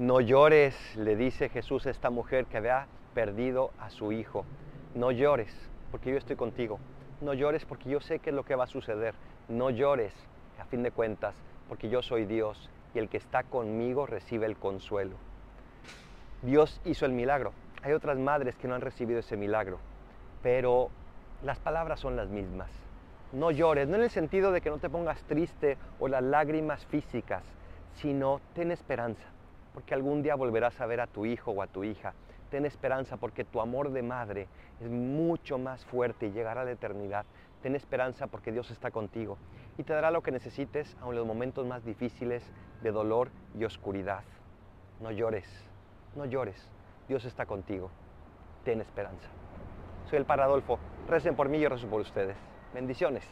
No llores, le dice Jesús a esta mujer que había perdido a su hijo. No llores, porque yo estoy contigo. No llores porque yo sé qué es lo que va a suceder. No llores, a fin de cuentas, porque yo soy Dios y el que está conmigo recibe el consuelo. Dios hizo el milagro. Hay otras madres que no han recibido ese milagro, pero las palabras son las mismas. No llores, no en el sentido de que no te pongas triste o las lágrimas físicas, sino ten esperanza, porque algún día volverás a ver a tu hijo o a tu hija. Ten esperanza porque tu amor de madre es mucho más fuerte y llegará a la eternidad. Ten esperanza porque Dios está contigo y te dará lo que necesites aun en los momentos más difíciles de dolor y oscuridad. No llores, no llores. Dios está contigo. Ten esperanza. Soy el Paradolfo. Recen por mí y yo rezo por ustedes. Bendiciones.